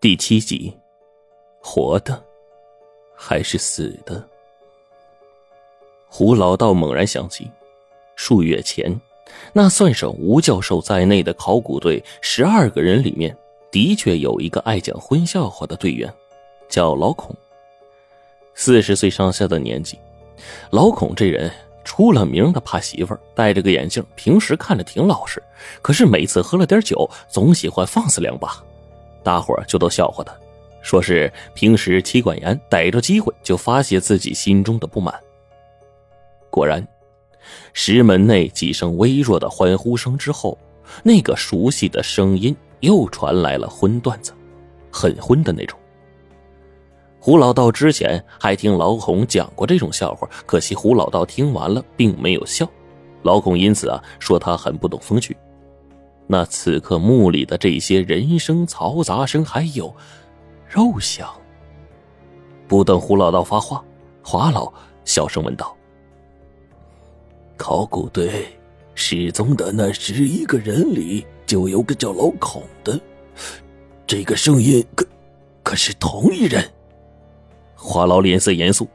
第七集，活的还是死的？胡老道猛然想起，数月前，那算上吴教授在内的考古队十二个人里面，的确有一个爱讲荤笑话的队员，叫老孔。四十岁上下的年纪，老孔这人出了名的怕媳妇儿，戴着个眼镜，平时看着挺老实，可是每次喝了点酒，总喜欢放肆两把。大伙儿就都笑话他，说是平时妻管严，逮着机会就发泄自己心中的不满。果然，石门内几声微弱的欢呼声之后，那个熟悉的声音又传来了荤段子，很荤的那种。胡老道之前还听老孔讲过这种笑话，可惜胡老道听完了并没有笑，老孔因此啊说他很不懂风趣。那此刻墓里的这些人声嘈杂声，还有肉香。不等胡老道发话，华老小声问道：“考古队失踪的那十一个人里，就有个叫老孔的，这个声音可可是同一人？”华老脸色严肃，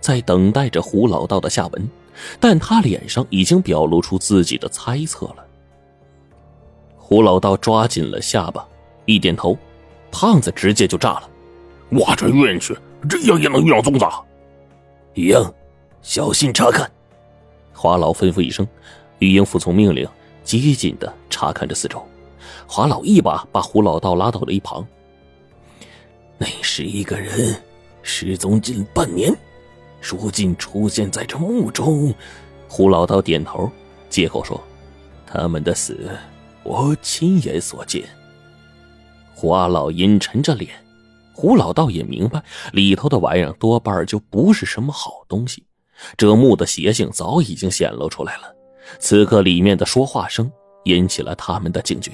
在等待着胡老道的下文，但他脸上已经表露出自己的猜测了。胡老道抓紧了下巴，一点头，胖子直接就炸了：“我这冤屈，这样也能遇到粽子？”玉英，小心查看。华老吩咐一声，玉英服从命令，机警的查看着四周。华老一把把胡老道拉到了一旁：“那是一个人失踪近半年，如今出现在这墓中。”胡老道点头，接口说：“他们的死。”我亲眼所见。华老阴沉着脸，胡老道也明白里头的玩意儿多半就不是什么好东西。这墓的邪性早已经显露出来了。此刻里面的说话声引起了他们的警觉，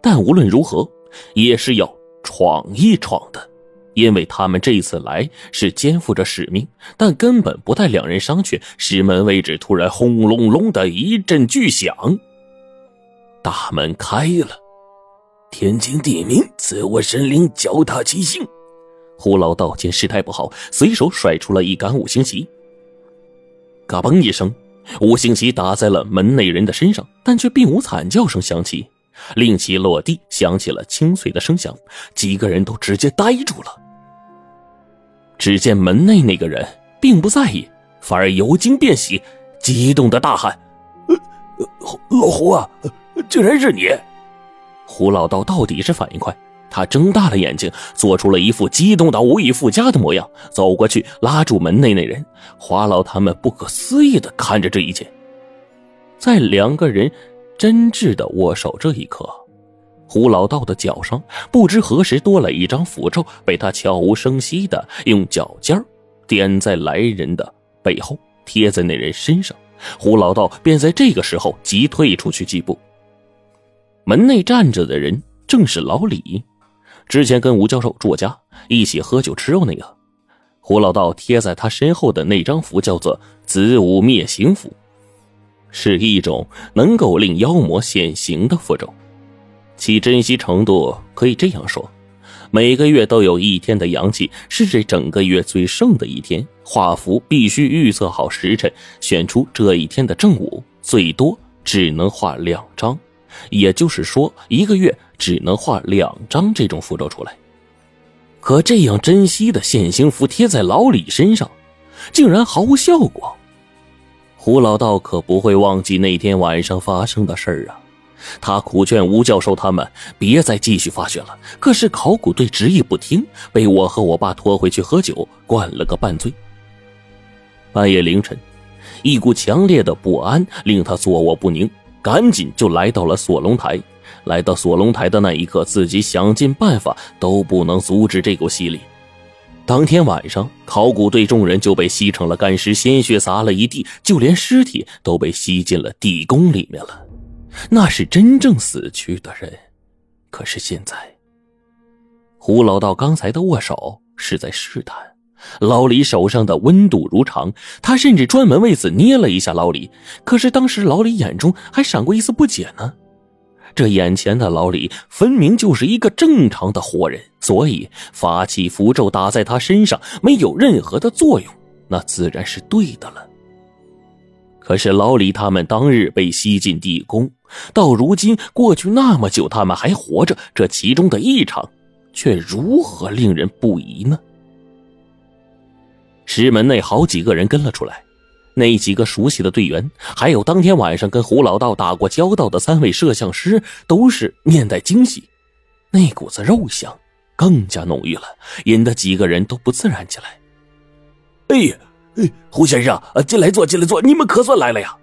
但无论如何也是要闯一闯的，因为他们这次来是肩负着使命。但根本不带两人商榷，石门位置突然轰隆隆的一阵巨响。大门开了，天经地明，赐我神灵脚踏七星。胡老道见事态不好，随手甩出了一杆五星旗。嘎嘣一声，五星旗打在了门内人的身上，但却并无惨叫声响起。令旗落地，响起了清脆的声响，几个人都直接呆住了。只见门内那个人并不在意，反而由惊变喜，激动的大喊：“老胡啊！” 竟然是你！胡老道到底是反应快，他睁大了眼睛，做出了一副激动到无以复加的模样，走过去拉住门内那人。华老他们不可思议的看着这一切，在两个人真挚的握手这一刻，胡老道的脚上不知何时多了一张符咒，被他悄无声息的用脚尖点在来人的背后，贴在那人身上。胡老道便在这个时候急退出去几步。门内站着的人正是老李，之前跟吴教授住家，一起喝酒吃肉那个。胡老道贴在他身后的那张符叫做“子午灭形符”，是一种能够令妖魔现形的符咒。其珍惜程度可以这样说：每个月都有一天的阳气是这整个月最盛的一天，画符必须预测好时辰，选出这一天的正午，最多只能画两张。也就是说，一个月只能画两张这种符咒出来。可这样珍惜的现形符贴在老李身上，竟然毫无效果。胡老道可不会忘记那天晚上发生的事儿啊！他苦劝吴教授他们别再继续发掘了，可是考古队执意不听，被我和我爸拖回去喝酒，灌了个半醉。半夜凌晨，一股强烈的不安令他坐卧不宁。赶紧就来到了锁龙台，来到锁龙台的那一刻，自己想尽办法都不能阻止这股吸力。当天晚上，考古队众人就被吸成了干尸，鲜血洒了一地，就连尸体都被吸进了地宫里面了。那是真正死去的人。可是现在，胡老道刚才的握手是在试探。老李手上的温度如常，他甚至专门为此捏了一下老李。可是当时老李眼中还闪过一丝不解呢。这眼前的老李分明就是一个正常的活人，所以法器符咒打在他身上没有任何的作用，那自然是对的了。可是老李他们当日被吸进地宫，到如今过去那么久，他们还活着，这其中的异常，却如何令人不疑呢？师门内好几个人跟了出来。那几个熟悉的队员，还有当天晚上跟胡老道打过交道的三位摄像师，都是面带惊喜。那股子肉香更加浓郁了，引得几个人都不自然起来。哎哎，胡先生，进来坐，进来坐，你们可算来了呀！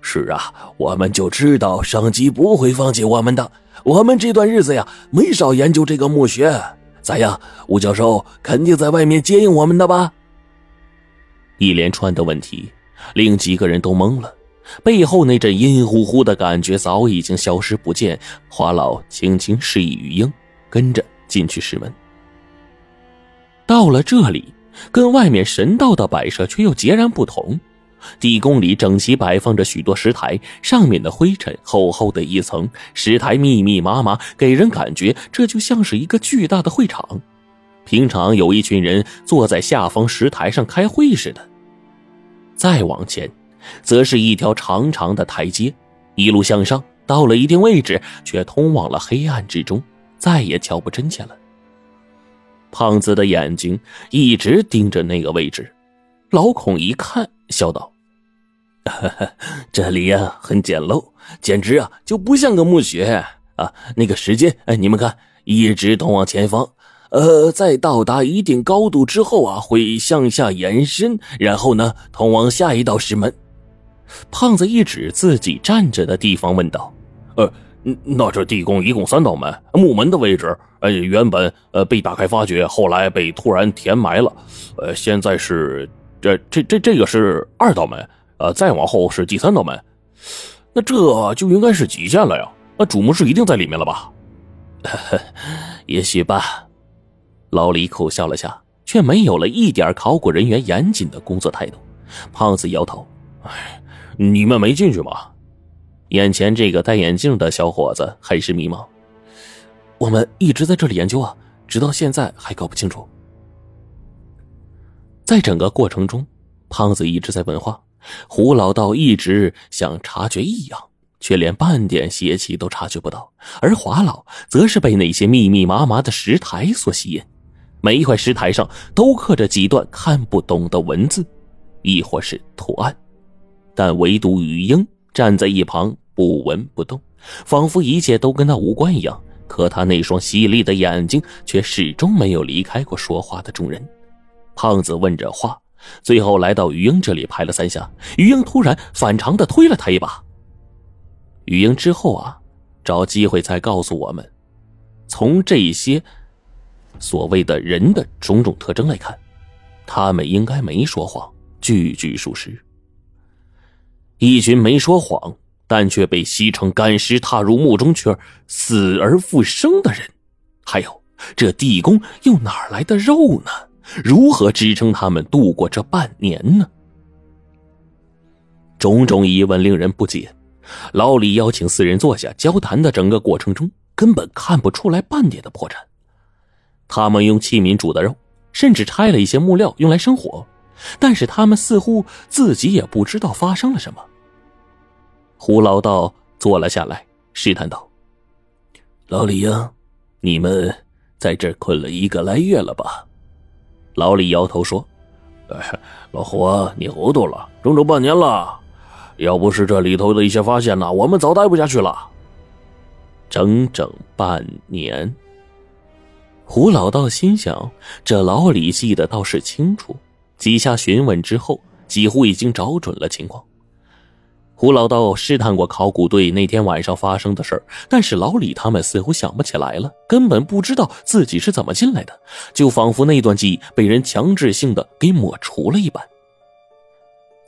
是啊，我们就知道上级不会放弃我们的。我们这段日子呀，没少研究这个墓穴。咋样，吴教授肯定在外面接应我们的吧？一连串的问题。令几个人都懵了，背后那阵阴乎乎的感觉早已经消失不见。华老轻轻示意于英，跟着进去石门。到了这里，跟外面神道的摆设却又截然不同。地宫里整齐摆放着许多石台，上面的灰尘厚厚的一层，石台密密麻麻，给人感觉这就像是一个巨大的会场。平常有一群人坐在下方石台上开会似的。再往前，则是一条长长的台阶，一路向上，到了一定位置，却通往了黑暗之中，再也瞧不真切了。胖子的眼睛一直盯着那个位置，老孔一看，笑道：“这里呀，很简陋，简直啊，就不像个墓穴啊！那个时间，哎，你们看，一直通往前方。”呃，在到达一定高度之后啊，会向下延伸，然后呢，通往下一道石门。胖子一指自己站着的地方，问道：“呃，那这地宫一共三道门，木门的位置，呃，原本呃被打开发掘，后来被突然填埋了。呃，现在是这这这这个是二道门，呃，再往后是第三道门。那这就应该是极限了呀。那主墓室一定在里面了吧？也许吧。”老李苦笑了下，却没有了一点考古人员严谨的工作态度。胖子摇头：“哎，你们没进去吗？”眼前这个戴眼镜的小伙子很是迷茫：“我们一直在这里研究啊，直到现在还搞不清楚。”在整个过程中，胖子一直在问话，胡老道一直想察觉异样，却连半点邪气都察觉不到，而华老则是被那些密密麻麻的石台所吸引。每一块石台上都刻着几段看不懂的文字，亦或是图案，但唯独雨英站在一旁不闻不动，仿佛一切都跟他无关一样。可他那双犀利的眼睛却始终没有离开过说话的众人。胖子问着话，最后来到于英这里拍了三下，于英突然反常的推了他一把。于英之后啊，找机会再告诉我们，从这些。所谓的人的种种特征来看，他们应该没说谎，句句属实。一群没说谎，但却被吸成干尸，踏入墓中却死而复生的人，还有这地宫又哪来的肉呢？如何支撑他们度过这半年呢？种种疑问令人不解。老李邀请四人坐下交谈的整个过程中，根本看不出来半点的破绽。他们用器皿煮的肉，甚至拆了一些木料用来生火，但是他们似乎自己也不知道发生了什么。胡老道坐了下来，试探道：“老李呀，你们在这困了一个来月了吧？”老李摇头说：“哎，老胡，你糊涂了，整整半年了。要不是这里头的一些发现呢，我们早待不下去了。整整半年。”胡老道心想：“这老李记得倒是清楚。”几下询问之后，几乎已经找准了情况。胡老道试探过考古队那天晚上发生的事但是老李他们似乎想不起来了，根本不知道自己是怎么进来的，就仿佛那段记忆被人强制性的给抹除了一般。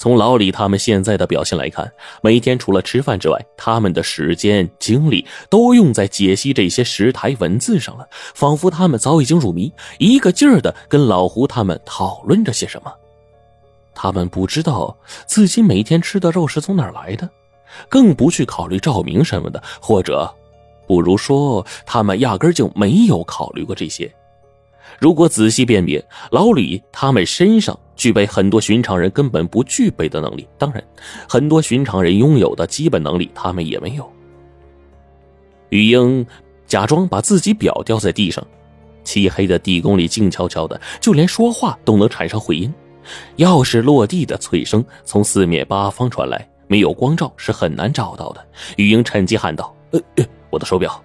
从老李他们现在的表现来看，每天除了吃饭之外，他们的时间精力都用在解析这些石台文字上了，仿佛他们早已经入迷，一个劲儿的跟老胡他们讨论着些什么。他们不知道自己每天吃的肉是从哪儿来的，更不去考虑照明什么的，或者不如说他们压根就没有考虑过这些。如果仔细辨别，老李他们身上具备很多寻常人根本不具备的能力。当然，很多寻常人拥有的基本能力，他们也没有。玉英假装把自己表掉在地上，漆黑的地宫里静悄悄的，就连说话都能产生回音。钥匙落地的脆声从四面八方传来，没有光照是很难找到的。玉英趁机喊道：“呃，我的手表。”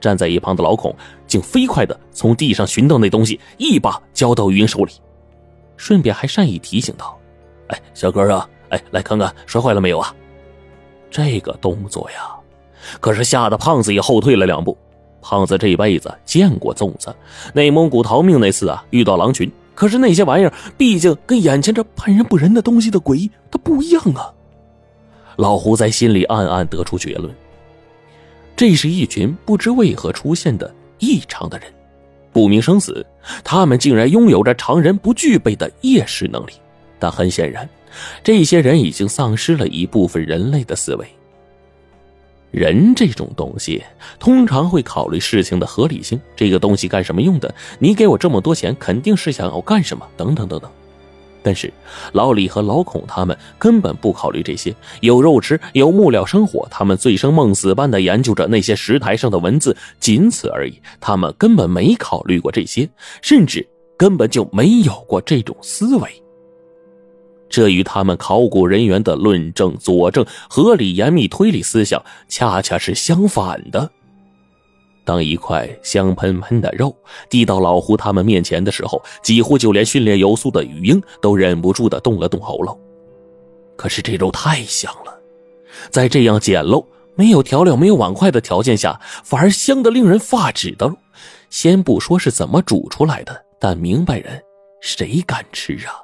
站在一旁的老孔竟飞快的从地上寻到那东西，一把交到玉英手里，顺便还善意提醒道：“哎，小哥啊，哎，来看看摔坏了没有啊？”这个动作呀，可是吓得胖子也后退了两步。胖子这辈子见过粽子，内蒙古逃命那次啊，遇到狼群，可是那些玩意儿毕竟跟眼前这半人不人的东西的诡异它不一样啊。老胡在心里暗暗得出结论。这是一群不知为何出现的异常的人，不明生死，他们竟然拥有着常人不具备的夜视能力。但很显然，这些人已经丧失了一部分人类的思维。人这种东西，通常会考虑事情的合理性，这个东西干什么用的？你给我这么多钱，肯定是想要干什么？等等等等。但是老李和老孔他们根本不考虑这些，有肉吃，有木料生火，他们醉生梦死般的研究着那些石台上的文字，仅此而已。他们根本没考虑过这些，甚至根本就没有过这种思维。这与他们考古人员的论证、佐证、合理严密推理思想恰恰是相反的。当一块香喷喷的肉递到老胡他们面前的时候，几乎就连训练有素的雨英都忍不住的动了动喉咙。可是这肉太香了，在这样简陋、没有调料、没有碗筷的条件下，反而香得令人发指的肉，先不说是怎么煮出来的，但明白人谁敢吃啊？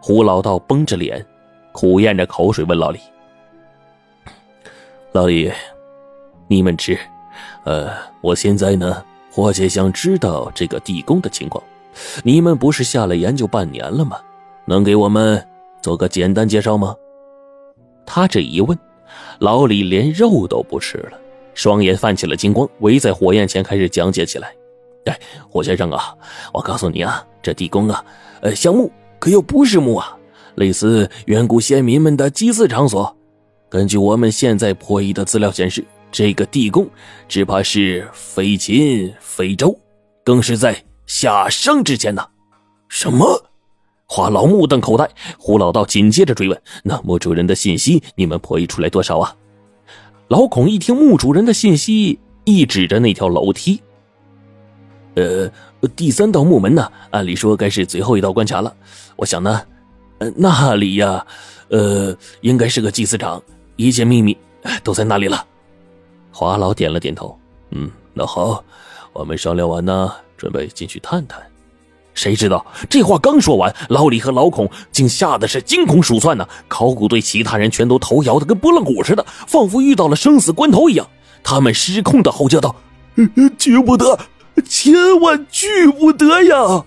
胡老道绷着脸，苦咽着口水问老李：“老李，你们吃？”呃，我现在呢，我且想知道这个地宫的情况。你们不是下来研究半年了吗？能给我们做个简单介绍吗？他这一问，老李连肉都不吃了，双眼泛起了金光，围在火焰前开始讲解起来。哎，胡先生啊，我告诉你啊，这地宫啊，呃，像墓，可又不是墓啊，类似远古先民们的祭祀场所。根据我们现在破译的资料显示。这个地宫，只怕是非秦非周，更是在夏商之前呢。什么？华老目瞪口呆。胡老道紧接着追问：“那墓主人的信息，你们破译出来多少啊？”老孔一听墓主人的信息，一指着那条楼梯：“呃，第三道木门呢？按理说该是最后一道关卡了。我想呢，呃，那里呀，呃，应该是个祭祀场，一切秘密都在那里了。”华老点了点头，嗯，那好，我们商量完呢，准备进去探探。谁知道这话刚说完，老李和老孔竟吓得是惊恐鼠窜呢。考古队其他人全都头摇的跟拨浪鼓似的，仿佛遇到了生死关头一样。他们失控的吼叫道：“去不得，千万去不得呀！”